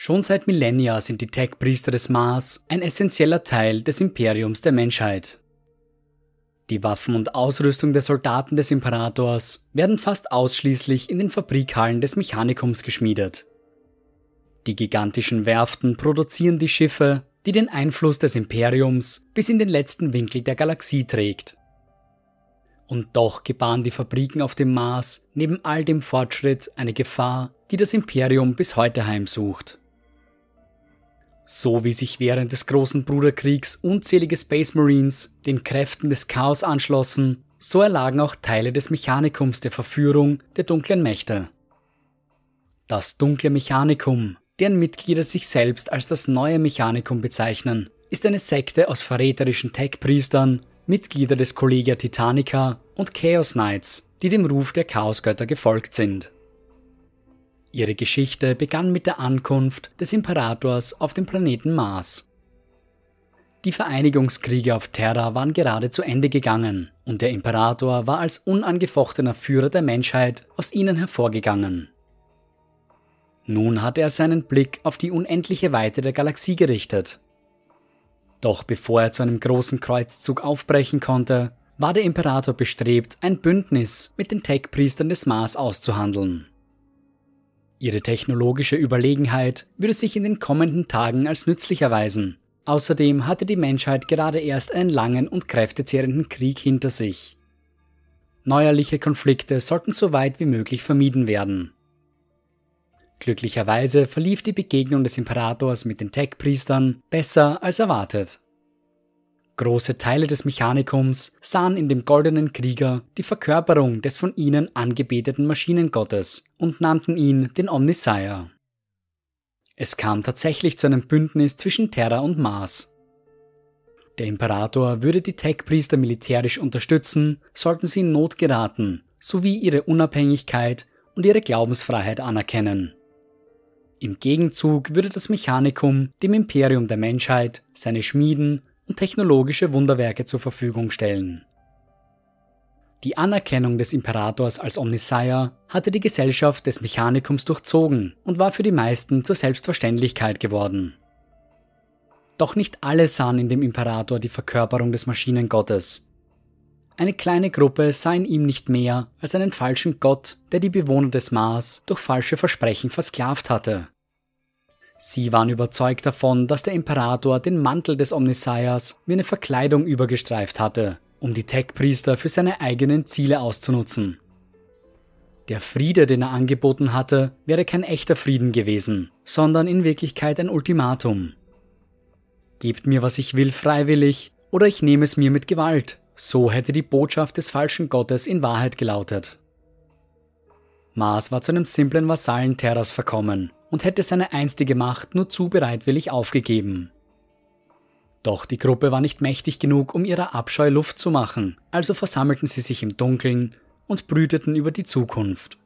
Schon seit Millennia sind die Tech-Priester des Mars ein essentieller Teil des Imperiums der Menschheit. Die Waffen und Ausrüstung der Soldaten des Imperators werden fast ausschließlich in den Fabrikhallen des Mechanikums geschmiedet. Die gigantischen Werften produzieren die Schiffe, die den Einfluss des Imperiums bis in den letzten Winkel der Galaxie trägt. Und doch gebaren die Fabriken auf dem Mars neben all dem Fortschritt eine Gefahr, die das Imperium bis heute heimsucht. So wie sich während des großen Bruderkriegs unzählige Space Marines den Kräften des Chaos anschlossen, so erlagen auch Teile des Mechanikums der Verführung der dunklen Mächte. Das dunkle Mechanikum, deren Mitglieder sich selbst als das neue Mechanikum bezeichnen, ist eine Sekte aus verräterischen Tech-Priestern, Mitglieder des Collegia Titanica und Chaos Knights, die dem Ruf der Chaosgötter gefolgt sind. Ihre Geschichte begann mit der Ankunft des Imperators auf dem Planeten Mars. Die Vereinigungskriege auf Terra waren gerade zu Ende gegangen und der Imperator war als unangefochtener Führer der Menschheit aus ihnen hervorgegangen. Nun hatte er seinen Blick auf die unendliche Weite der Galaxie gerichtet. Doch bevor er zu einem großen Kreuzzug aufbrechen konnte, war der Imperator bestrebt, ein Bündnis mit den Tech-Priestern des Mars auszuhandeln. Ihre technologische Überlegenheit würde sich in den kommenden Tagen als nützlich erweisen. Außerdem hatte die Menschheit gerade erst einen langen und kräftezehrenden Krieg hinter sich. Neuerliche Konflikte sollten so weit wie möglich vermieden werden. Glücklicherweise verlief die Begegnung des Imperators mit den Tech-Priestern besser als erwartet. Große Teile des Mechanikums sahen in dem goldenen Krieger die Verkörperung des von ihnen angebeteten Maschinengottes und nannten ihn den Omnisire. Es kam tatsächlich zu einem Bündnis zwischen Terra und Mars. Der Imperator würde die Tech-Priester militärisch unterstützen, sollten sie in Not geraten, sowie ihre Unabhängigkeit und ihre Glaubensfreiheit anerkennen. Im Gegenzug würde das Mechanikum dem Imperium der Menschheit seine Schmieden und technologische Wunderwerke zur Verfügung stellen. Die Anerkennung des Imperators als Omnisire hatte die Gesellschaft des Mechanikums durchzogen und war für die meisten zur Selbstverständlichkeit geworden. Doch nicht alle sahen in dem Imperator die Verkörperung des Maschinengottes. Eine kleine Gruppe sah in ihm nicht mehr als einen falschen Gott, der die Bewohner des Mars durch falsche Versprechen versklavt hatte. Sie waren überzeugt davon, dass der Imperator den Mantel des Omnisires wie eine Verkleidung übergestreift hatte, um die Tech-Priester für seine eigenen Ziele auszunutzen. Der Friede, den er angeboten hatte, wäre kein echter Frieden gewesen, sondern in Wirklichkeit ein Ultimatum. Gebt mir, was ich will, freiwillig, oder ich nehme es mir mit Gewalt. So hätte die Botschaft des falschen Gottes in Wahrheit gelautet. Mars war zu einem simplen Vasallen Terras verkommen und hätte seine einstige Macht nur zu bereitwillig aufgegeben. Doch die Gruppe war nicht mächtig genug, um ihrer Abscheu Luft zu machen, also versammelten sie sich im Dunkeln und brüteten über die Zukunft.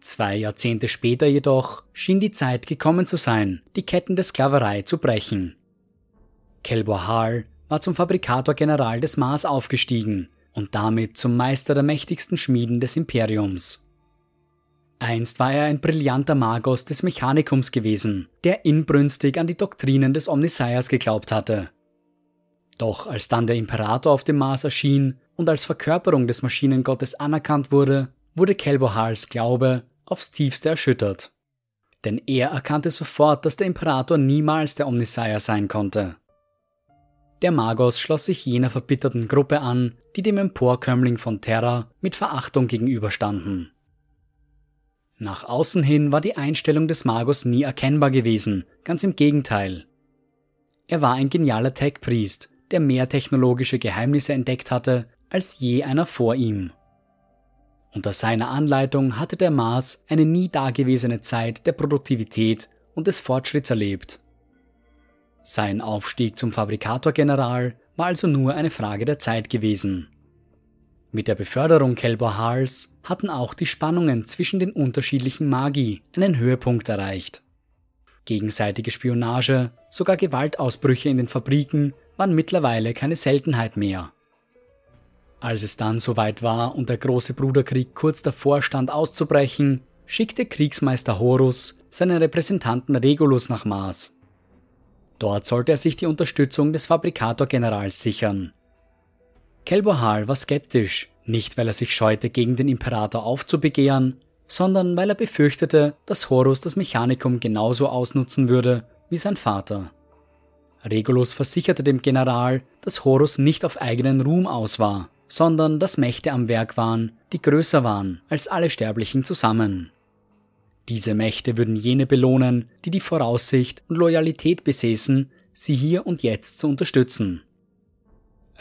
Zwei Jahrzehnte später jedoch schien die Zeit gekommen zu sein, die Ketten der Sklaverei zu brechen. Kelbor Hall war zum Fabrikator General des Mars aufgestiegen und damit zum Meister der mächtigsten Schmieden des Imperiums. Einst war er ein brillanter Magos des Mechanikums gewesen, der inbrünstig an die Doktrinen des Omnisires geglaubt hatte. Doch als dann der Imperator auf dem Mars erschien und als Verkörperung des Maschinengottes anerkannt wurde, wurde Kelbohals Glaube aufs tiefste erschüttert. Denn er erkannte sofort, dass der Imperator niemals der Omnisire sein konnte. Der Magos schloss sich jener verbitterten Gruppe an, die dem Emporkömmling von Terra mit Verachtung gegenüberstanden. Nach außen hin war die Einstellung des Magos nie erkennbar gewesen, ganz im Gegenteil. Er war ein genialer Tech-Priest, der mehr technologische Geheimnisse entdeckt hatte als je einer vor ihm. Unter seiner Anleitung hatte der Mars eine nie dagewesene Zeit der Produktivität und des Fortschritts erlebt. Sein Aufstieg zum Fabrikator-General war also nur eine Frage der Zeit gewesen. Mit der Beförderung Kelbor-Hals hatten auch die Spannungen zwischen den unterschiedlichen Magi einen Höhepunkt erreicht. Gegenseitige Spionage, sogar Gewaltausbrüche in den Fabriken waren mittlerweile keine Seltenheit mehr. Als es dann soweit war und der große Bruderkrieg kurz davor stand auszubrechen, schickte Kriegsmeister Horus seinen Repräsentanten Regulus nach Mars. Dort sollte er sich die Unterstützung des Fabrikator-Generals sichern. Kelbohal war skeptisch, nicht weil er sich scheute, gegen den Imperator aufzubegehren, sondern weil er befürchtete, dass Horus das Mechanikum genauso ausnutzen würde wie sein Vater. Regulus versicherte dem General, dass Horus nicht auf eigenen Ruhm aus war, sondern dass Mächte am Werk waren, die größer waren als alle Sterblichen zusammen. Diese Mächte würden jene belohnen, die die Voraussicht und Loyalität besäßen, sie hier und jetzt zu unterstützen.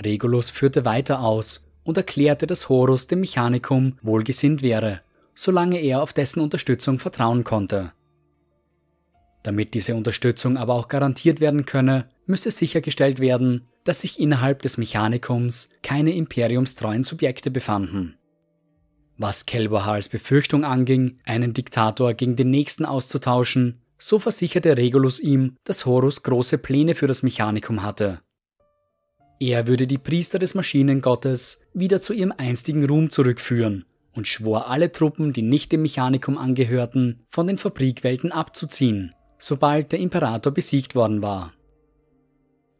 Regulus führte weiter aus und erklärte, dass Horus dem Mechanikum wohlgesinnt wäre, solange er auf dessen Unterstützung vertrauen konnte. Damit diese Unterstützung aber auch garantiert werden könne, müsse sichergestellt werden, dass sich innerhalb des Mechanikums keine imperiumstreuen Subjekte befanden. Was Kelberhals Befürchtung anging, einen Diktator gegen den nächsten auszutauschen, so versicherte Regulus ihm, dass Horus große Pläne für das Mechanikum hatte. Er würde die Priester des Maschinengottes wieder zu ihrem einstigen Ruhm zurückführen und schwor alle Truppen, die nicht dem Mechanikum angehörten, von den Fabrikwelten abzuziehen, sobald der Imperator besiegt worden war.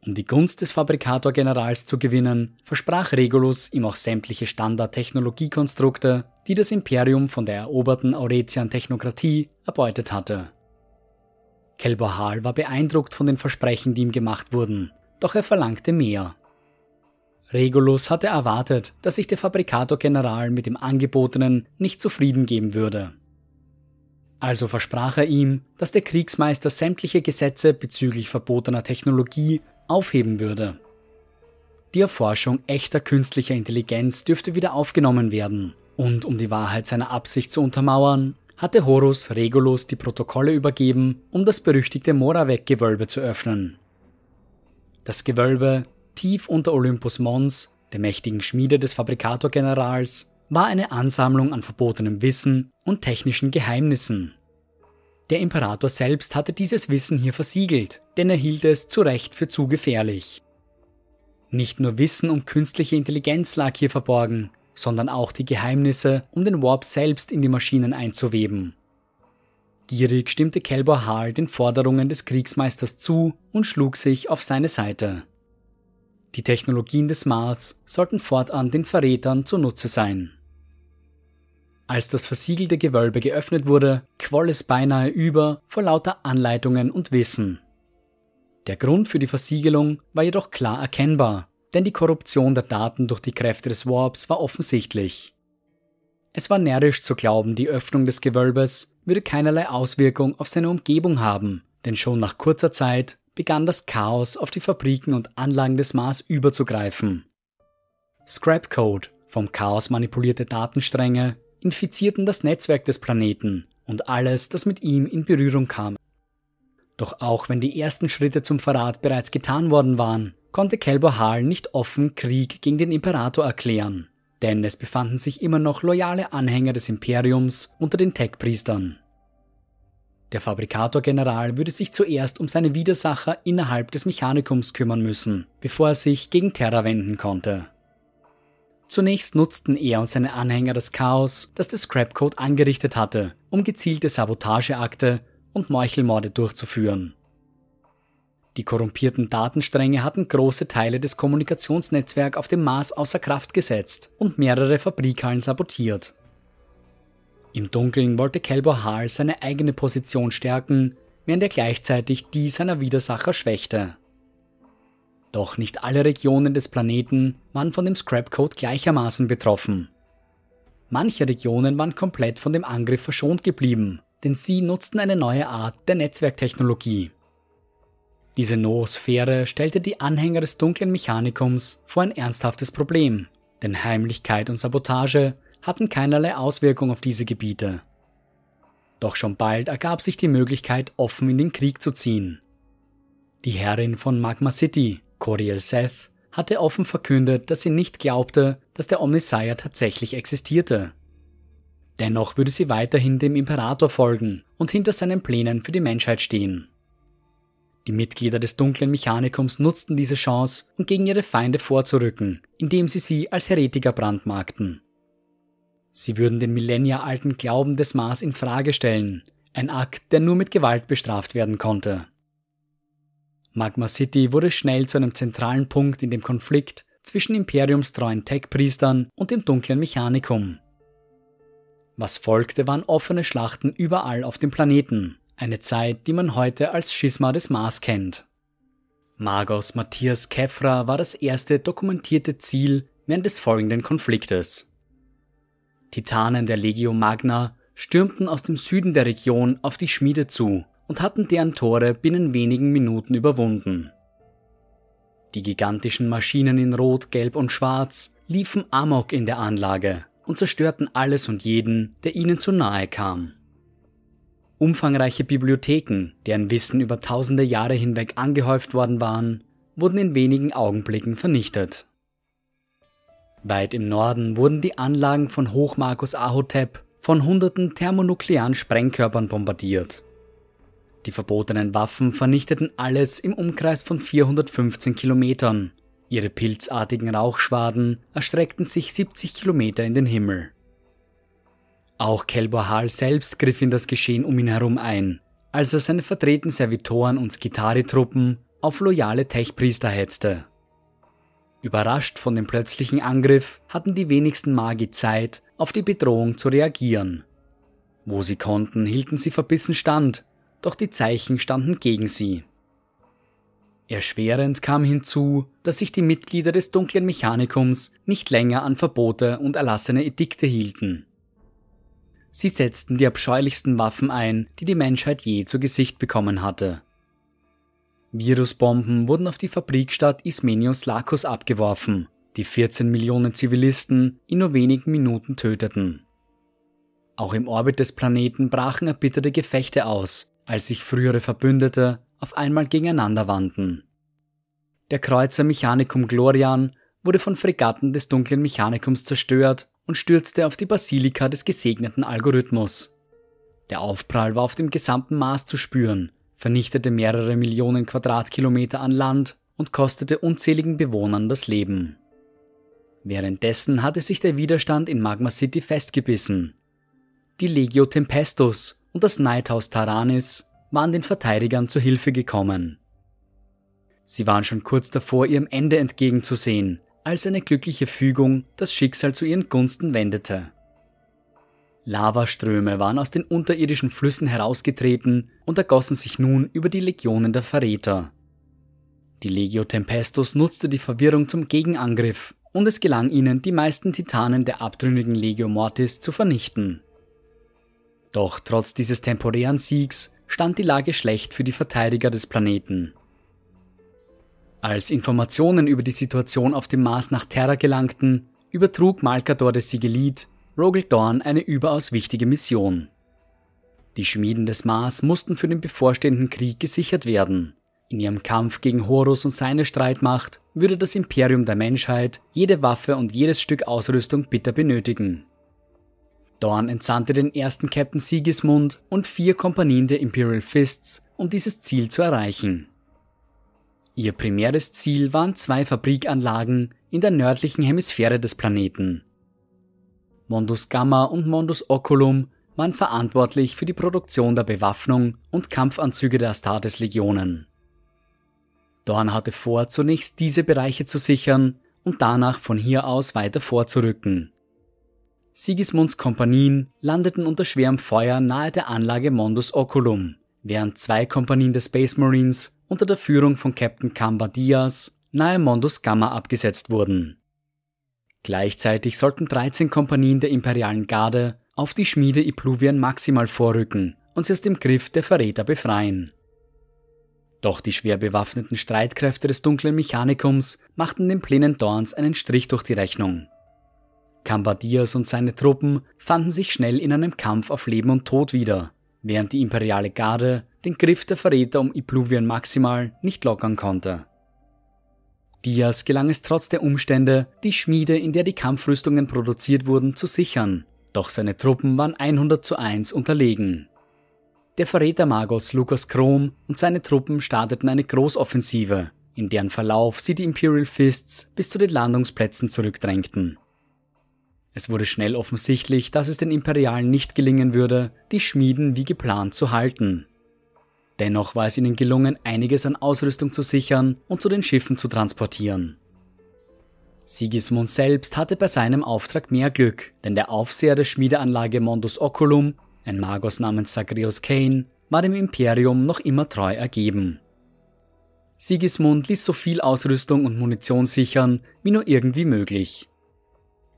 Um die Gunst des Fabrikator-Generals zu gewinnen, versprach Regulus ihm auch sämtliche Standard-Technologiekonstrukte, die das Imperium von der eroberten Auretian-Technokratie erbeutet hatte. Kelbohal war beeindruckt von den Versprechen, die ihm gemacht wurden, doch er verlangte mehr. Regulus hatte erwartet, dass sich der Fabrikator-General mit dem Angebotenen nicht zufrieden geben würde. Also versprach er ihm, dass der Kriegsmeister sämtliche Gesetze bezüglich verbotener Technologie aufheben würde. Die Erforschung echter künstlicher Intelligenz dürfte wieder aufgenommen werden, und um die Wahrheit seiner Absicht zu untermauern, hatte Horus Regulus die Protokolle übergeben, um das berüchtigte Moravec-Gewölbe zu öffnen. Das Gewölbe, tief unter Olympus Mons, der mächtigen Schmiede des Fabrikator-Generals, war eine Ansammlung an verbotenem Wissen und technischen Geheimnissen. Der Imperator selbst hatte dieses Wissen hier versiegelt, denn er hielt es zu Recht für zu gefährlich. Nicht nur Wissen um künstliche Intelligenz lag hier verborgen, sondern auch die Geheimnisse, um den Warp selbst in die Maschinen einzuweben. Gierig stimmte Kelbor Hall den Forderungen des Kriegsmeisters zu und schlug sich auf seine Seite. Die Technologien des Mars sollten fortan den Verrätern zunutze sein. Als das versiegelte Gewölbe geöffnet wurde, quoll es beinahe über vor lauter Anleitungen und Wissen. Der Grund für die Versiegelung war jedoch klar erkennbar, denn die Korruption der Daten durch die Kräfte des Warps war offensichtlich. Es war närrisch zu glauben, die Öffnung des Gewölbes würde keinerlei Auswirkung auf seine Umgebung haben, denn schon nach kurzer Zeit begann das Chaos auf die Fabriken und Anlagen des Mars überzugreifen. Scrapcode, vom Chaos manipulierte Datenstränge, infizierten das Netzwerk des Planeten und alles, das mit ihm in Berührung kam. Doch auch wenn die ersten Schritte zum Verrat bereits getan worden waren, konnte Kelbor Hall nicht offen Krieg gegen den Imperator erklären, denn es befanden sich immer noch loyale Anhänger des Imperiums unter den Tech-Priestern. Der Fabrikator-General würde sich zuerst um seine Widersacher innerhalb des Mechanikums kümmern müssen, bevor er sich gegen Terra wenden konnte. Zunächst nutzten er und seine Anhänger das Chaos, das der Scrapcode angerichtet hatte, um gezielte Sabotageakte und Meuchelmorde durchzuführen. Die korrumpierten Datenstränge hatten große Teile des Kommunikationsnetzwerks auf dem Mars außer Kraft gesetzt und mehrere Fabrikhallen sabotiert. Im Dunkeln wollte Kelbor Hall seine eigene Position stärken, während er gleichzeitig die seiner Widersacher schwächte. Doch nicht alle Regionen des Planeten waren von dem Scrapcode gleichermaßen betroffen. Manche Regionen waren komplett von dem Angriff verschont geblieben, denn sie nutzten eine neue Art der Netzwerktechnologie. Diese Noosphäre stellte die Anhänger des dunklen Mechanikums vor ein ernsthaftes Problem, denn Heimlichkeit und Sabotage hatten keinerlei Auswirkung auf diese Gebiete. Doch schon bald ergab sich die Möglichkeit, offen in den Krieg zu ziehen. Die Herrin von Magma City, Coriel Seth hatte offen verkündet, dass sie nicht glaubte, dass der Omnissiah tatsächlich existierte. Dennoch würde sie weiterhin dem Imperator folgen und hinter seinen Plänen für die Menschheit stehen. Die Mitglieder des dunklen Mechanikums nutzten diese Chance, um gegen ihre Feinde vorzurücken, indem sie sie als Heretiker brandmarkten. Sie würden den millennialten Glauben des Mars in Frage stellen, ein Akt, der nur mit Gewalt bestraft werden konnte. Magma City wurde schnell zu einem zentralen Punkt in dem Konflikt zwischen imperiumstreuen Tech-Priestern und dem dunklen Mechanikum. Was folgte, waren offene Schlachten überall auf dem Planeten, eine Zeit, die man heute als Schisma des Mars kennt. Magos Matthias Kefra war das erste dokumentierte Ziel während des folgenden Konfliktes. Titanen der Legio Magna stürmten aus dem Süden der Region auf die Schmiede zu und hatten deren Tore binnen wenigen Minuten überwunden. Die gigantischen Maschinen in Rot, Gelb und Schwarz liefen amok in der Anlage und zerstörten alles und jeden, der ihnen zu nahe kam. Umfangreiche Bibliotheken, deren Wissen über tausende Jahre hinweg angehäuft worden waren, wurden in wenigen Augenblicken vernichtet. Weit im Norden wurden die Anlagen von Hochmarkus Ahotep von hunderten thermonuklearen Sprengkörpern bombardiert. Die verbotenen Waffen vernichteten alles im Umkreis von 415 Kilometern. Ihre pilzartigen Rauchschwaden erstreckten sich 70 Kilometer in den Himmel. Auch Kelborhal selbst griff in das Geschehen um ihn herum ein, als er seine vertreten Servitoren und Skitari-Truppen auf loyale Techpriester hetzte. Überrascht von dem plötzlichen Angriff hatten die wenigsten Magi Zeit, auf die Bedrohung zu reagieren. Wo sie konnten, hielten sie verbissen stand, doch die Zeichen standen gegen sie. Erschwerend kam hinzu, dass sich die Mitglieder des dunklen Mechanikums nicht länger an Verbote und erlassene Edikte hielten. Sie setzten die abscheulichsten Waffen ein, die die Menschheit je zu Gesicht bekommen hatte. Virusbomben wurden auf die Fabrikstadt Ismenios Lakos abgeworfen, die 14 Millionen Zivilisten in nur wenigen Minuten töteten. Auch im Orbit des Planeten brachen erbitterte Gefechte aus, als sich frühere Verbündete auf einmal gegeneinander wandten. Der Kreuzer Mechanicum Glorian wurde von Fregatten des dunklen Mechanikums zerstört und stürzte auf die Basilika des gesegneten Algorithmus. Der Aufprall war auf dem gesamten Mars zu spüren, vernichtete mehrere Millionen Quadratkilometer an Land und kostete unzähligen Bewohnern das Leben. Währenddessen hatte sich der Widerstand in Magma City festgebissen. Die Legio Tempestus und das Neidhaus Taranis waren den Verteidigern zu Hilfe gekommen. Sie waren schon kurz davor, ihrem Ende entgegenzusehen, als eine glückliche Fügung das Schicksal zu ihren Gunsten wendete. Lavaströme waren aus den unterirdischen Flüssen herausgetreten und ergossen sich nun über die Legionen der Verräter. Die Legio Tempestus nutzte die Verwirrung zum Gegenangriff und es gelang ihnen, die meisten Titanen der abtrünnigen Legio Mortis zu vernichten. Doch trotz dieses temporären Siegs stand die Lage schlecht für die Verteidiger des Planeten. Als Informationen über die Situation auf dem Mars nach Terra gelangten, übertrug Malkador des Sigilit Rogel Dorn eine überaus wichtige Mission. Die Schmieden des Mars mussten für den bevorstehenden Krieg gesichert werden. In ihrem Kampf gegen Horus und seine Streitmacht würde das Imperium der Menschheit jede Waffe und jedes Stück Ausrüstung bitter benötigen. Dorn entsandte den ersten Captain Sigismund und vier Kompanien der Imperial Fists, um dieses Ziel zu erreichen. Ihr primäres Ziel waren zwei Fabrikanlagen in der nördlichen Hemisphäre des Planeten. Mondus Gamma und Mondus Oculum waren verantwortlich für die Produktion der Bewaffnung und Kampfanzüge der Astartes-Legionen. Dorn hatte vor, zunächst diese Bereiche zu sichern und danach von hier aus weiter vorzurücken. Sigismunds Kompanien landeten unter schwerem Feuer nahe der Anlage Mondus Oculum, während zwei Kompanien der Space Marines unter der Führung von Captain Kamba Diaz nahe Mondus Gamma abgesetzt wurden. Gleichzeitig sollten 13 Kompanien der imperialen Garde auf die Schmiede Ipluvian maximal vorrücken und sie aus dem Griff der Verräter befreien. Doch die schwer bewaffneten Streitkräfte des dunklen Mechanikums machten den Plänen Dorns einen Strich durch die Rechnung. Cambadias und seine Truppen fanden sich schnell in einem Kampf auf Leben und Tod wieder, während die imperiale Garde den Griff der Verräter um Ipluvian maximal nicht lockern konnte. Diaz gelang es trotz der Umstände, die Schmiede, in der die Kampfrüstungen produziert wurden, zu sichern, doch seine Truppen waren 100 zu 1 unterlegen. Der Verräter Magos Lukas Krom und seine Truppen starteten eine Großoffensive, in deren Verlauf sie die Imperial Fists bis zu den Landungsplätzen zurückdrängten. Es wurde schnell offensichtlich, dass es den Imperialen nicht gelingen würde, die Schmieden wie geplant zu halten. Dennoch war es ihnen gelungen, einiges an Ausrüstung zu sichern und zu den Schiffen zu transportieren. Sigismund selbst hatte bei seinem Auftrag mehr Glück, denn der Aufseher der Schmiedeanlage Mondus Oculum, ein Magos namens Sagrius Kane, war dem Imperium noch immer treu ergeben. Sigismund ließ so viel Ausrüstung und Munition sichern, wie nur irgendwie möglich.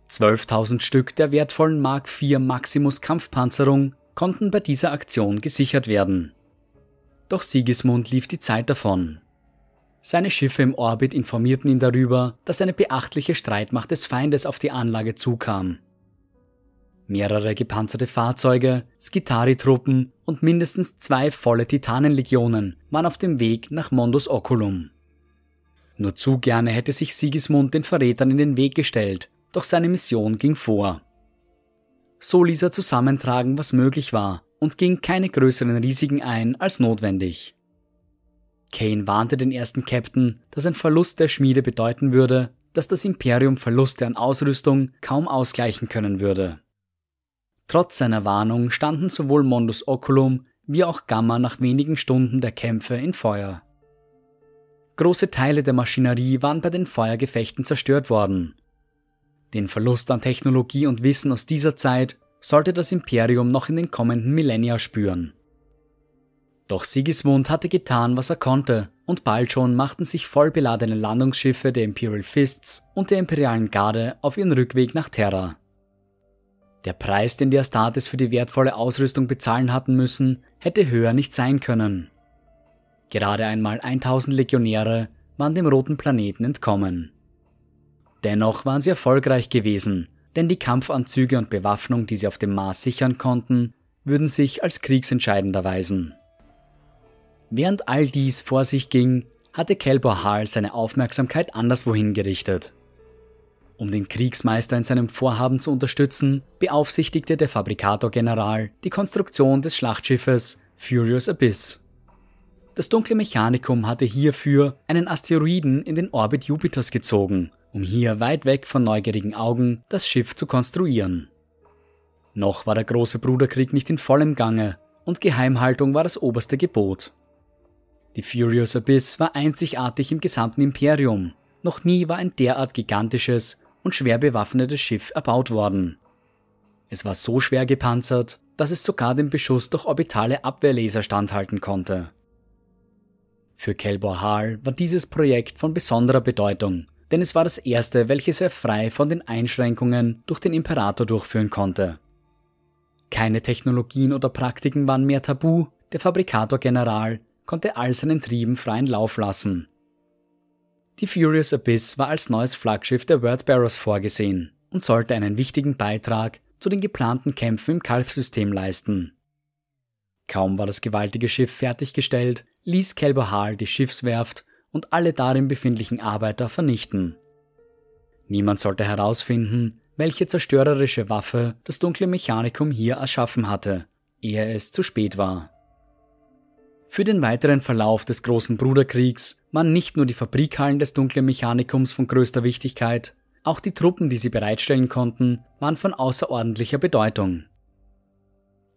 12.000 Stück der wertvollen Mark IV Maximus Kampfpanzerung konnten bei dieser Aktion gesichert werden. Doch Sigismund lief die Zeit davon. Seine Schiffe im Orbit informierten ihn darüber, dass eine beachtliche Streitmacht des Feindes auf die Anlage zukam. Mehrere gepanzerte Fahrzeuge, Skitari-Truppen und mindestens zwei volle Titanenlegionen waren auf dem Weg nach Mondus Oculum. Nur zu gerne hätte sich Sigismund den Verrätern in den Weg gestellt, doch seine Mission ging vor. So ließ er zusammentragen, was möglich war, und ging keine größeren Risiken ein als notwendig. Kane warnte den ersten Captain, dass ein Verlust der Schmiede bedeuten würde, dass das Imperium Verluste an Ausrüstung kaum ausgleichen können würde. Trotz seiner Warnung standen sowohl Mondus Oculum wie auch Gamma nach wenigen Stunden der Kämpfe in Feuer. Große Teile der Maschinerie waren bei den Feuergefechten zerstört worden. Den Verlust an Technologie und Wissen aus dieser Zeit sollte das Imperium noch in den kommenden Millennia spüren. Doch Sigismund hatte getan, was er konnte, und bald schon machten sich vollbeladene Landungsschiffe der Imperial Fists und der Imperialen Garde auf ihren Rückweg nach Terra. Der Preis, den die Astartes für die wertvolle Ausrüstung bezahlen hatten müssen, hätte höher nicht sein können. Gerade einmal 1000 Legionäre waren dem roten Planeten entkommen. Dennoch waren sie erfolgreich gewesen, denn die Kampfanzüge und Bewaffnung, die sie auf dem Mars sichern konnten, würden sich als kriegsentscheidend erweisen. Während all dies vor sich ging, hatte Kelbor Hall seine Aufmerksamkeit anderswohin gerichtet. Um den Kriegsmeister in seinem Vorhaben zu unterstützen, beaufsichtigte der Fabrikator-General die Konstruktion des Schlachtschiffes Furious Abyss. Das dunkle Mechanikum hatte hierfür einen Asteroiden in den Orbit Jupiters gezogen, um hier weit weg von neugierigen Augen das Schiff zu konstruieren. Noch war der große Bruderkrieg nicht in vollem Gange und Geheimhaltung war das oberste Gebot. Die Furious Abyss war einzigartig im gesamten Imperium. Noch nie war ein derart gigantisches und schwer bewaffnetes Schiff erbaut worden. Es war so schwer gepanzert, dass es sogar dem Beschuss durch orbitale Abwehrlaser standhalten konnte. Für Kelbor Hall war dieses Projekt von besonderer Bedeutung, denn es war das erste, welches er frei von den Einschränkungen durch den Imperator durchführen konnte. Keine Technologien oder Praktiken waren mehr tabu, der Fabrikator General konnte all seinen Trieben freien Lauf lassen. Die Furious Abyss war als neues Flaggschiff der Wordbearers vorgesehen und sollte einen wichtigen Beitrag zu den geplanten Kämpfen im Kalf-System leisten. Kaum war das gewaltige Schiff fertiggestellt, ließ Kelber die Schiffswerft und alle darin befindlichen Arbeiter vernichten. Niemand sollte herausfinden, welche zerstörerische Waffe das dunkle Mechanikum hier erschaffen hatte, ehe es zu spät war. Für den weiteren Verlauf des großen Bruderkriegs waren nicht nur die Fabrikhallen des dunklen Mechanikums von größter Wichtigkeit, auch die Truppen, die sie bereitstellen konnten, waren von außerordentlicher Bedeutung.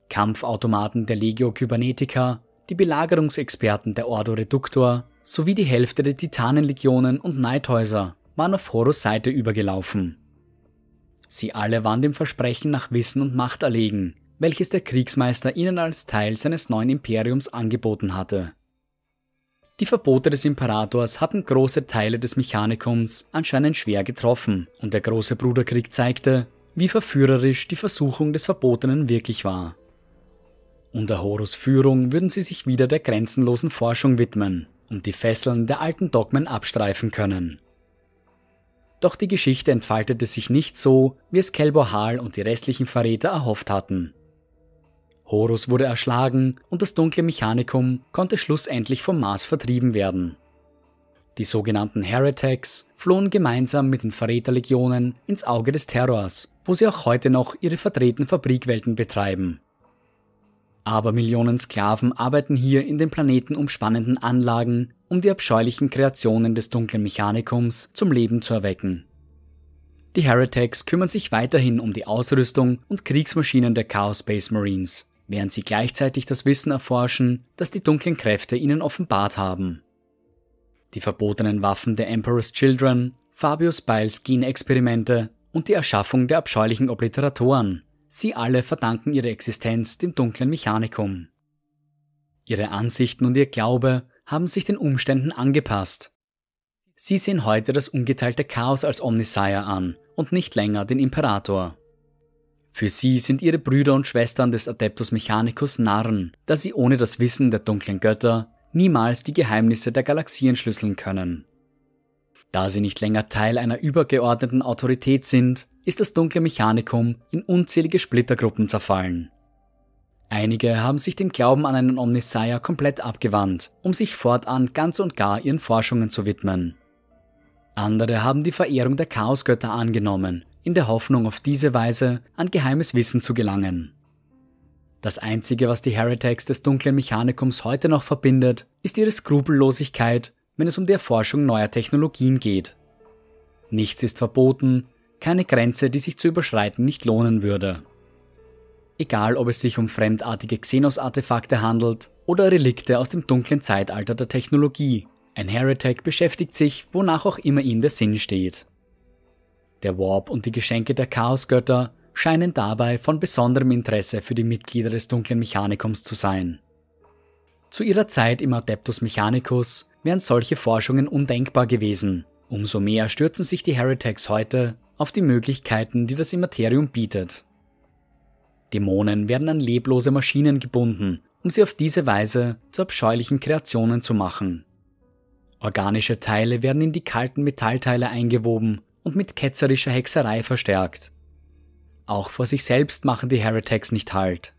Kampfautomaten der Legio Kybernetica, die Belagerungsexperten der Ordo Reductor sowie die Hälfte der Titanenlegionen und Neidhäuser waren auf Horus Seite übergelaufen. Sie alle waren dem Versprechen nach Wissen und Macht erlegen, welches der Kriegsmeister ihnen als Teil seines neuen Imperiums angeboten hatte. Die Verbote des Imperators hatten große Teile des Mechanikums anscheinend schwer getroffen, und der große Bruderkrieg zeigte, wie verführerisch die Versuchung des Verbotenen wirklich war. Unter Horus Führung würden sie sich wieder der grenzenlosen Forschung widmen und die Fesseln der alten Dogmen abstreifen können. Doch die Geschichte entfaltete sich nicht so, wie es Kelbor Hal und die restlichen Verräter erhofft hatten. Horus wurde erschlagen und das dunkle Mechanikum konnte schlussendlich vom Mars vertrieben werden. Die sogenannten Heretics flohen gemeinsam mit den Verräterlegionen ins Auge des Terrors, wo sie auch heute noch ihre verdrehten Fabrikwelten betreiben. Aber Millionen Sklaven arbeiten hier in den Planeten umspannenden Anlagen, um die abscheulichen Kreationen des dunklen Mechanikums zum Leben zu erwecken. Die Heretics kümmern sich weiterhin um die Ausrüstung und Kriegsmaschinen der Chaos Space Marines, während sie gleichzeitig das Wissen erforschen, das die dunklen Kräfte ihnen offenbart haben. Die verbotenen Waffen der Emperor's Children, Fabius Biles Genexperimente und die Erschaffung der abscheulichen Obliteratoren, sie alle verdanken ihre Existenz dem dunklen Mechanikum. Ihre Ansichten und ihr Glaube haben sich den Umständen angepasst. Sie sehen heute das ungeteilte Chaos als Omnisire an und nicht länger den Imperator. Für sie sind ihre Brüder und Schwestern des Adeptus Mechanicus Narren, da sie ohne das Wissen der dunklen Götter niemals die Geheimnisse der Galaxie entschlüsseln können. Da sie nicht länger Teil einer übergeordneten Autorität sind, ist das dunkle Mechanikum in unzählige Splittergruppen zerfallen. Einige haben sich dem Glauben an einen Omnisire komplett abgewandt, um sich fortan ganz und gar ihren Forschungen zu widmen. Andere haben die Verehrung der Chaosgötter angenommen, in der Hoffnung auf diese Weise an geheimes Wissen zu gelangen. Das Einzige, was die Heretics des dunklen Mechanikums heute noch verbindet, ist ihre Skrupellosigkeit, wenn es um die Erforschung neuer Technologien geht. Nichts ist verboten, keine Grenze, die sich zu überschreiten nicht lohnen würde. Egal, ob es sich um fremdartige Xenos-Artefakte handelt oder Relikte aus dem dunklen Zeitalter der Technologie, ein Heretic beschäftigt sich, wonach auch immer ihm der Sinn steht. Der Warp und die Geschenke der Chaosgötter scheinen dabei von besonderem Interesse für die Mitglieder des dunklen Mechanikums zu sein. Zu ihrer Zeit im Adeptus Mechanicus wären solche Forschungen undenkbar gewesen. Umso mehr stürzen sich die Heretics heute auf die Möglichkeiten, die das Immaterium bietet. Dämonen werden an leblose Maschinen gebunden, um sie auf diese Weise zu abscheulichen Kreationen zu machen. Organische Teile werden in die kalten Metallteile eingewoben und mit ketzerischer Hexerei verstärkt. Auch vor sich selbst machen die Heretics nicht Halt.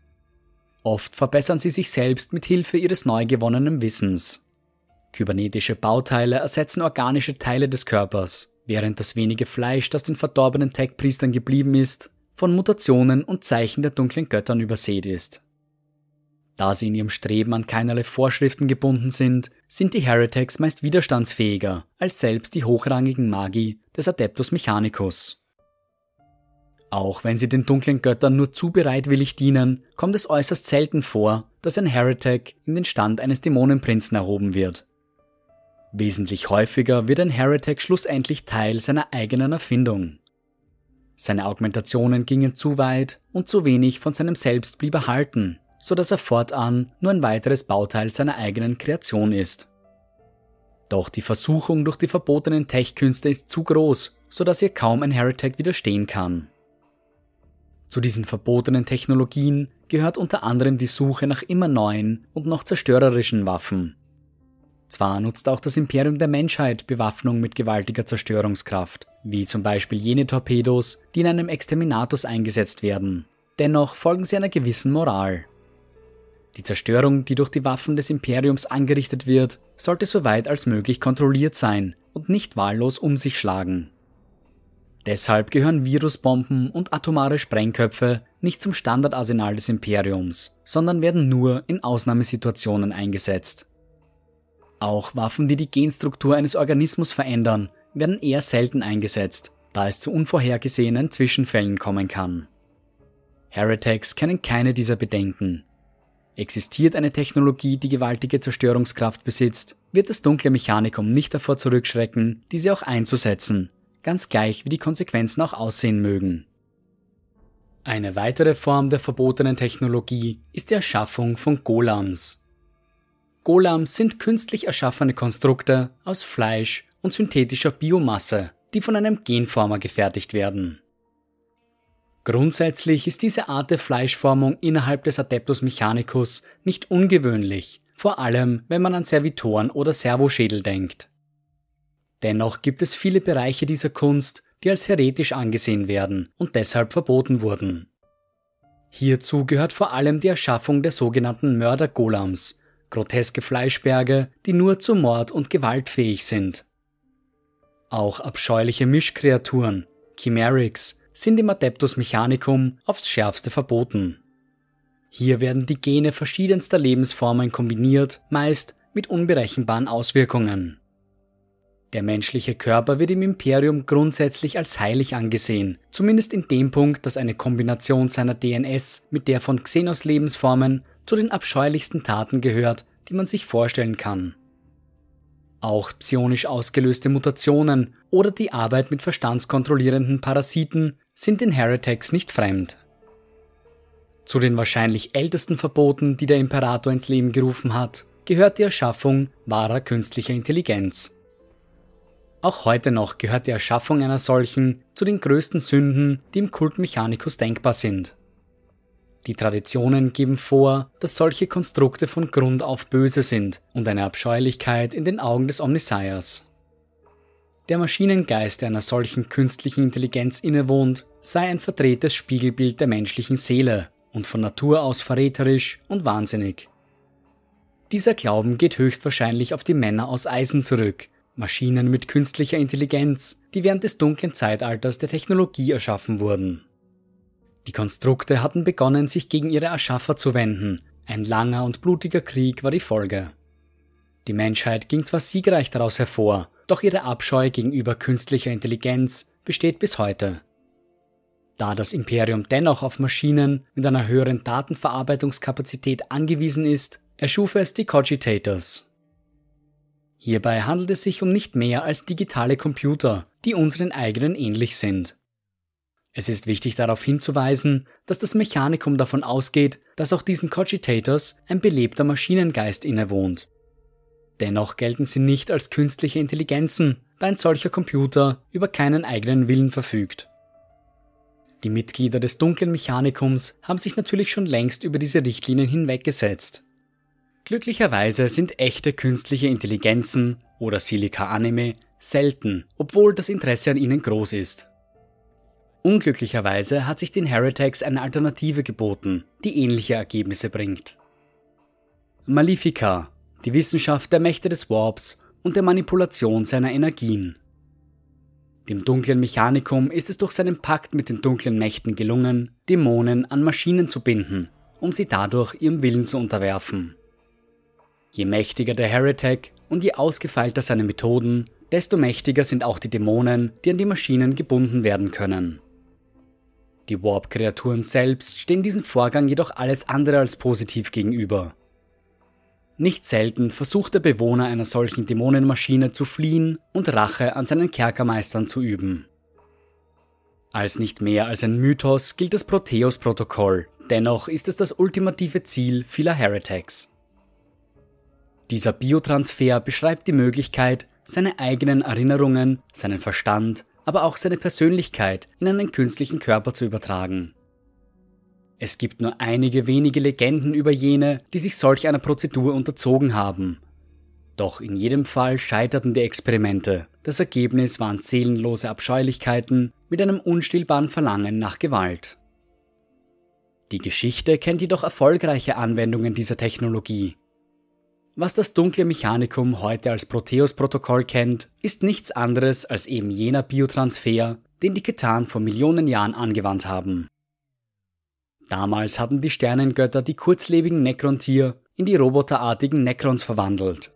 Oft verbessern sie sich selbst mit Hilfe ihres neu gewonnenen Wissens. Kybernetische Bauteile ersetzen organische Teile des Körpers, während das wenige Fleisch, das den verdorbenen Tech-Priestern geblieben ist, von Mutationen und Zeichen der dunklen Göttern übersät ist. Da sie in ihrem Streben an keinerlei Vorschriften gebunden sind, sind die Heretics meist widerstandsfähiger als selbst die hochrangigen Magi des Adeptus Mechanicus. Auch wenn sie den dunklen Göttern nur zu bereitwillig dienen, kommt es äußerst selten vor, dass ein Heretic in den Stand eines Dämonenprinzen erhoben wird. Wesentlich häufiger wird ein Heretic schlussendlich Teil seiner eigenen Erfindung. Seine Augmentationen gingen zu weit und zu wenig von seinem Selbst blieb erhalten, so dass er fortan nur ein weiteres Bauteil seiner eigenen Kreation ist. Doch die Versuchung durch die verbotenen Tech-Künste ist zu groß, so dass ihr kaum ein Heretic widerstehen kann. Zu diesen verbotenen Technologien gehört unter anderem die Suche nach immer neuen und noch zerstörerischen Waffen. Zwar nutzt auch das Imperium der Menschheit Bewaffnung mit gewaltiger Zerstörungskraft, wie zum Beispiel jene Torpedos, die in einem Exterminatus eingesetzt werden. Dennoch folgen sie einer gewissen Moral. Die Zerstörung, die durch die Waffen des Imperiums angerichtet wird, sollte so weit als möglich kontrolliert sein und nicht wahllos um sich schlagen. Deshalb gehören Virusbomben und atomare Sprengköpfe nicht zum Standardarsenal des Imperiums, sondern werden nur in Ausnahmesituationen eingesetzt. Auch Waffen, die die Genstruktur eines Organismus verändern, werden eher selten eingesetzt, da es zu unvorhergesehenen Zwischenfällen kommen kann. Heretics kennen keine dieser Bedenken. Existiert eine Technologie, die gewaltige Zerstörungskraft besitzt, wird das dunkle Mechanikum nicht davor zurückschrecken, diese auch einzusetzen, ganz gleich wie die Konsequenzen auch aussehen mögen. Eine weitere Form der verbotenen Technologie ist die Erschaffung von Golams. Golams sind künstlich erschaffene Konstrukte aus Fleisch und synthetischer Biomasse, die von einem Genformer gefertigt werden. Grundsätzlich ist diese Art der Fleischformung innerhalb des Adeptus Mechanicus nicht ungewöhnlich, vor allem wenn man an Servitoren oder Servoschädel denkt. Dennoch gibt es viele Bereiche dieser Kunst, die als heretisch angesehen werden und deshalb verboten wurden. Hierzu gehört vor allem die Erschaffung der sogenannten Mörder-Golams, groteske Fleischberge, die nur zu Mord und Gewalt fähig sind. Auch abscheuliche Mischkreaturen, Chimerics, sind im Adeptus Mechanicum aufs schärfste verboten. Hier werden die Gene verschiedenster Lebensformen kombiniert, meist mit unberechenbaren Auswirkungen. Der menschliche Körper wird im Imperium grundsätzlich als heilig angesehen, zumindest in dem Punkt, dass eine Kombination seiner DNS mit der von Xenos Lebensformen zu den abscheulichsten Taten gehört, die man sich vorstellen kann. Auch psionisch ausgelöste Mutationen oder die Arbeit mit verstandskontrollierenden Parasiten sind den Heretics nicht fremd. Zu den wahrscheinlich ältesten Verboten, die der Imperator ins Leben gerufen hat, gehört die Erschaffung wahrer künstlicher Intelligenz. Auch heute noch gehört die Erschaffung einer solchen zu den größten Sünden, die im Kult Mechanicus denkbar sind. Die Traditionen geben vor, dass solche Konstrukte von Grund auf böse sind und eine Abscheulichkeit in den Augen des Omnisciers. Der Maschinengeist, der einer solchen künstlichen Intelligenz innewohnt, sei ein verdrehtes Spiegelbild der menschlichen Seele und von Natur aus verräterisch und wahnsinnig. Dieser Glauben geht höchstwahrscheinlich auf die Männer aus Eisen zurück, Maschinen mit künstlicher Intelligenz, die während des dunklen Zeitalters der Technologie erschaffen wurden. Die Konstrukte hatten begonnen, sich gegen ihre Erschaffer zu wenden. Ein langer und blutiger Krieg war die Folge. Die Menschheit ging zwar siegreich daraus hervor, doch ihre Abscheu gegenüber künstlicher Intelligenz besteht bis heute. Da das Imperium dennoch auf Maschinen mit einer höheren Datenverarbeitungskapazität angewiesen ist, erschuf es die Cogitators, Hierbei handelt es sich um nicht mehr als digitale Computer, die unseren eigenen ähnlich sind. Es ist wichtig darauf hinzuweisen, dass das Mechanikum davon ausgeht, dass auch diesen Cogitators ein belebter Maschinengeist innewohnt. Dennoch gelten sie nicht als künstliche Intelligenzen, da ein solcher Computer über keinen eigenen Willen verfügt. Die Mitglieder des dunklen Mechanikums haben sich natürlich schon längst über diese Richtlinien hinweggesetzt Glücklicherweise sind echte künstliche Intelligenzen oder Silica-Anime selten, obwohl das Interesse an ihnen groß ist. Unglücklicherweise hat sich den Heretics eine Alternative geboten, die ähnliche Ergebnisse bringt. Malefica, die Wissenschaft der Mächte des Warps und der Manipulation seiner Energien. Dem dunklen Mechanikum ist es durch seinen Pakt mit den dunklen Mächten gelungen, Dämonen an Maschinen zu binden, um sie dadurch ihrem Willen zu unterwerfen. Je mächtiger der Heretic und je ausgefeilter seine Methoden, desto mächtiger sind auch die Dämonen, die an die Maschinen gebunden werden können. Die Warp-Kreaturen selbst stehen diesem Vorgang jedoch alles andere als positiv gegenüber. Nicht selten versucht der Bewohner einer solchen Dämonenmaschine zu fliehen und Rache an seinen Kerkermeistern zu üben. Als nicht mehr als ein Mythos gilt das Proteus-Protokoll, dennoch ist es das ultimative Ziel vieler Heretics. Dieser Biotransfer beschreibt die Möglichkeit, seine eigenen Erinnerungen, seinen Verstand, aber auch seine Persönlichkeit in einen künstlichen Körper zu übertragen. Es gibt nur einige wenige Legenden über jene, die sich solch einer Prozedur unterzogen haben. Doch in jedem Fall scheiterten die Experimente. Das Ergebnis waren seelenlose Abscheulichkeiten mit einem unstillbaren Verlangen nach Gewalt. Die Geschichte kennt jedoch erfolgreiche Anwendungen dieser Technologie. Was das dunkle Mechanikum heute als Proteus-Protokoll kennt, ist nichts anderes als eben jener Biotransfer, den die Ketan vor Millionen Jahren angewandt haben. Damals hatten die Sternengötter die kurzlebigen Necrontier in die roboterartigen Necrons verwandelt.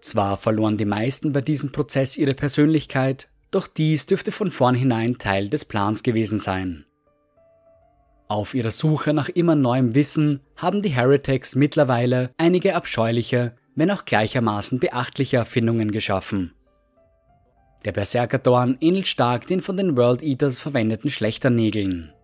Zwar verloren die meisten bei diesem Prozess ihre Persönlichkeit, doch dies dürfte von vornherein Teil des Plans gewesen sein. Auf ihrer Suche nach immer neuem Wissen haben die Heretics mittlerweile einige abscheuliche, wenn auch gleichermaßen beachtliche Erfindungen geschaffen. Der Berserker-Dorn ähnelt stark den von den World Eaters verwendeten Schlechternägeln.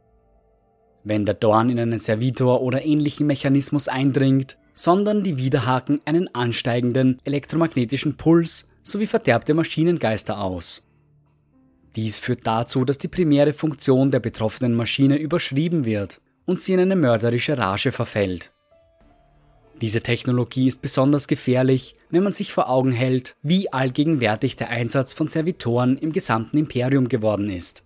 Wenn der Dorn in einen Servitor oder ähnlichen Mechanismus eindringt, sondern die Widerhaken einen ansteigenden elektromagnetischen Puls sowie verderbte Maschinengeister aus. Dies führt dazu, dass die primäre Funktion der betroffenen Maschine überschrieben wird und sie in eine mörderische Rage verfällt. Diese Technologie ist besonders gefährlich, wenn man sich vor Augen hält, wie allgegenwärtig der Einsatz von Servitoren im gesamten Imperium geworden ist.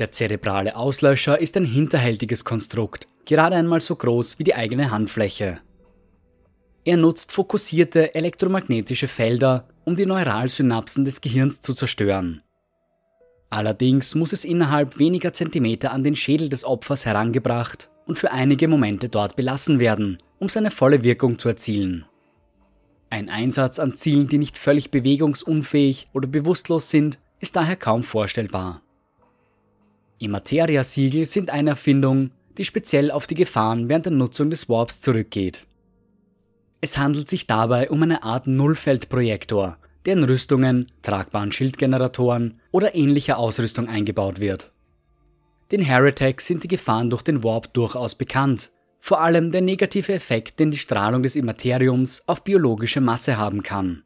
Der zerebrale Auslöscher ist ein hinterhältiges Konstrukt, gerade einmal so groß wie die eigene Handfläche. Er nutzt fokussierte elektromagnetische Felder, um die Neuralsynapsen des Gehirns zu zerstören. Allerdings muss es innerhalb weniger Zentimeter an den Schädel des Opfers herangebracht und für einige Momente dort belassen werden, um seine volle Wirkung zu erzielen. Ein Einsatz an Zielen, die nicht völlig bewegungsunfähig oder bewusstlos sind, ist daher kaum vorstellbar. Immateria-Siegel sind eine Erfindung, die speziell auf die Gefahren während der Nutzung des Warps zurückgeht. Es handelt sich dabei um eine Art Nullfeldprojektor, der in Rüstungen, tragbaren Schildgeneratoren oder ähnlicher Ausrüstung eingebaut wird. Den Heretex sind die Gefahren durch den Warp durchaus bekannt, vor allem der negative Effekt, den die Strahlung des Immateriums auf biologische Masse haben kann.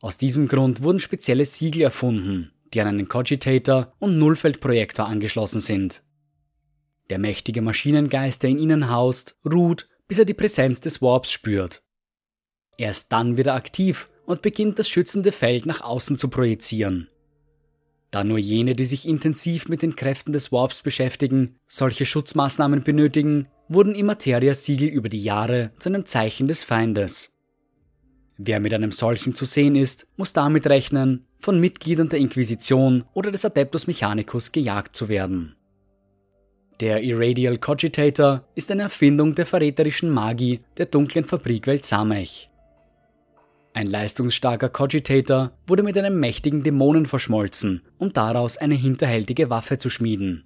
Aus diesem Grund wurden spezielle Siegel erfunden, die an einen Cogitator und Nullfeldprojektor angeschlossen sind. Der mächtige Maschinengeist, der in ihnen haust, ruht, bis er die Präsenz des Warps spürt. Erst dann wird er aktiv und beginnt das schützende Feld nach außen zu projizieren. Da nur jene, die sich intensiv mit den Kräften des Warps beschäftigen, solche Schutzmaßnahmen benötigen, wurden Immateria-Siegel über die Jahre zu einem Zeichen des Feindes. Wer mit einem solchen zu sehen ist, muss damit rechnen, von Mitgliedern der Inquisition oder des Adeptus Mechanicus gejagt zu werden. Der Irradial Cogitator ist eine Erfindung der verräterischen Magie der dunklen Fabrikwelt Samech. Ein leistungsstarker Cogitator wurde mit einem mächtigen Dämonen verschmolzen, um daraus eine hinterhältige Waffe zu schmieden.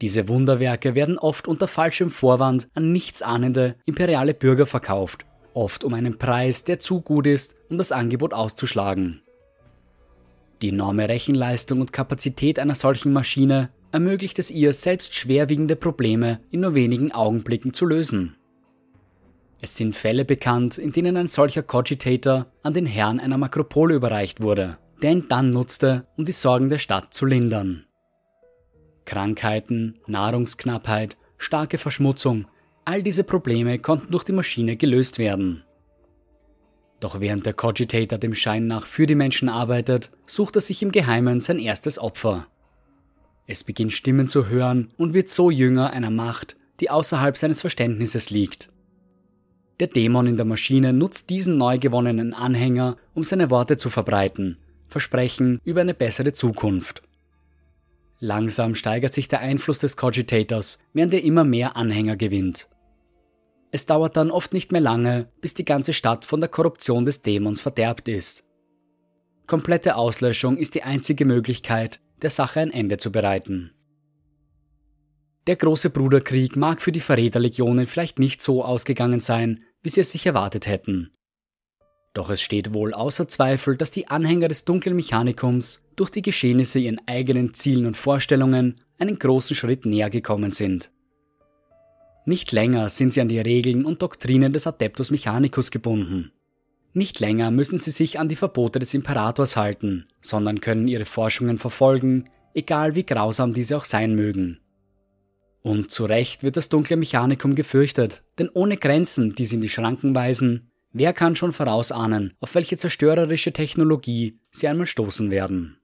Diese Wunderwerke werden oft unter falschem Vorwand an nichtsahnende imperiale Bürger verkauft oft um einen Preis, der zu gut ist, um das Angebot auszuschlagen. Die enorme Rechenleistung und Kapazität einer solchen Maschine ermöglicht es ihr, selbst schwerwiegende Probleme in nur wenigen Augenblicken zu lösen. Es sind Fälle bekannt, in denen ein solcher Cogitator an den Herrn einer Makropole überreicht wurde, der ihn dann nutzte, um die Sorgen der Stadt zu lindern. Krankheiten, Nahrungsknappheit, starke Verschmutzung, All diese Probleme konnten durch die Maschine gelöst werden. Doch während der Cogitator dem Schein nach für die Menschen arbeitet, sucht er sich im Geheimen sein erstes Opfer. Es beginnt Stimmen zu hören und wird so Jünger einer Macht, die außerhalb seines Verständnisses liegt. Der Dämon in der Maschine nutzt diesen neu gewonnenen Anhänger, um seine Worte zu verbreiten, Versprechen über eine bessere Zukunft. Langsam steigert sich der Einfluss des Cogitators, während er immer mehr Anhänger gewinnt. Es dauert dann oft nicht mehr lange, bis die ganze Stadt von der Korruption des Dämons verderbt ist. Komplette Auslöschung ist die einzige Möglichkeit, der Sache ein Ende zu bereiten. Der große Bruderkrieg mag für die Verräterlegionen vielleicht nicht so ausgegangen sein, wie sie es sich erwartet hätten. Doch es steht wohl außer Zweifel, dass die Anhänger des dunklen Mechanikums durch die Geschehnisse ihren eigenen Zielen und Vorstellungen einen großen Schritt näher gekommen sind. Nicht länger sind sie an die Regeln und Doktrinen des Adeptus Mechanicus gebunden. Nicht länger müssen sie sich an die Verbote des Imperators halten, sondern können ihre Forschungen verfolgen, egal wie grausam diese auch sein mögen. Und zu Recht wird das dunkle Mechanikum gefürchtet, denn ohne Grenzen, die sie in die Schranken weisen, wer kann schon vorausahnen, auf welche zerstörerische Technologie sie einmal stoßen werden.